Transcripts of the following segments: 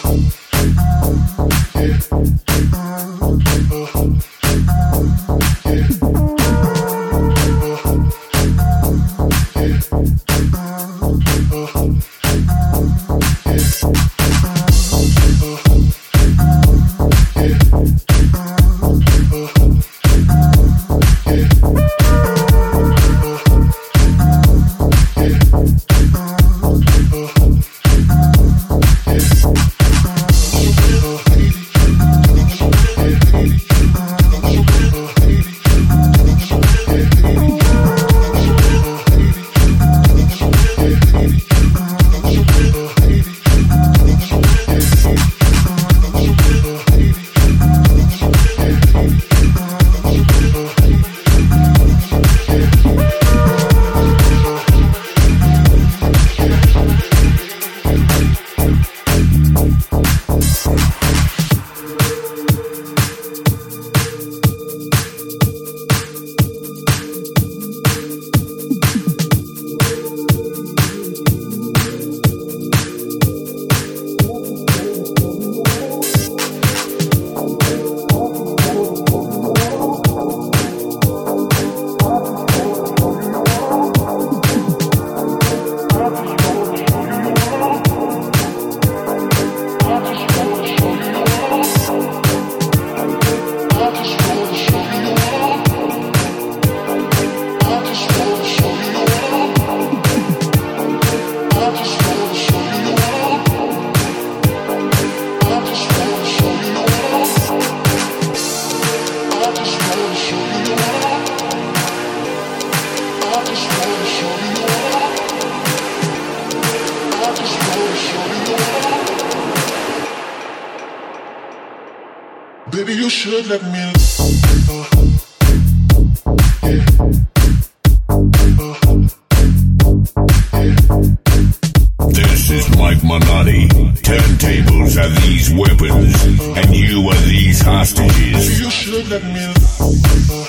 home. these weapons, and you are these hostages. You should let me.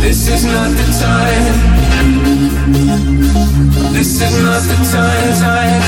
This is not the time. This is not the time.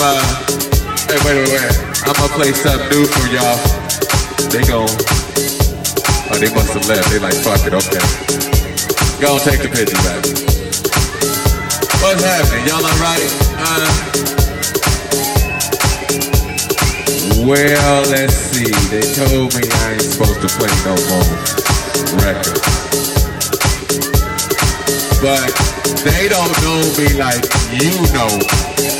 Uh, hey, wait, wait, wait. I'm gonna play something new for y'all. They gon' oh, they must have left. They like, fuck it, okay. Go on, take the picture back. What's happening? Y'all alright? Uh, well, let's see. They told me I ain't supposed to play no more records. But they don't know me like you know. Yeah,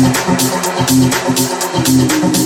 You're listening to Trust My Mix with Mike Minotti. Mike Minotti. Mike Minotti. Live. Live.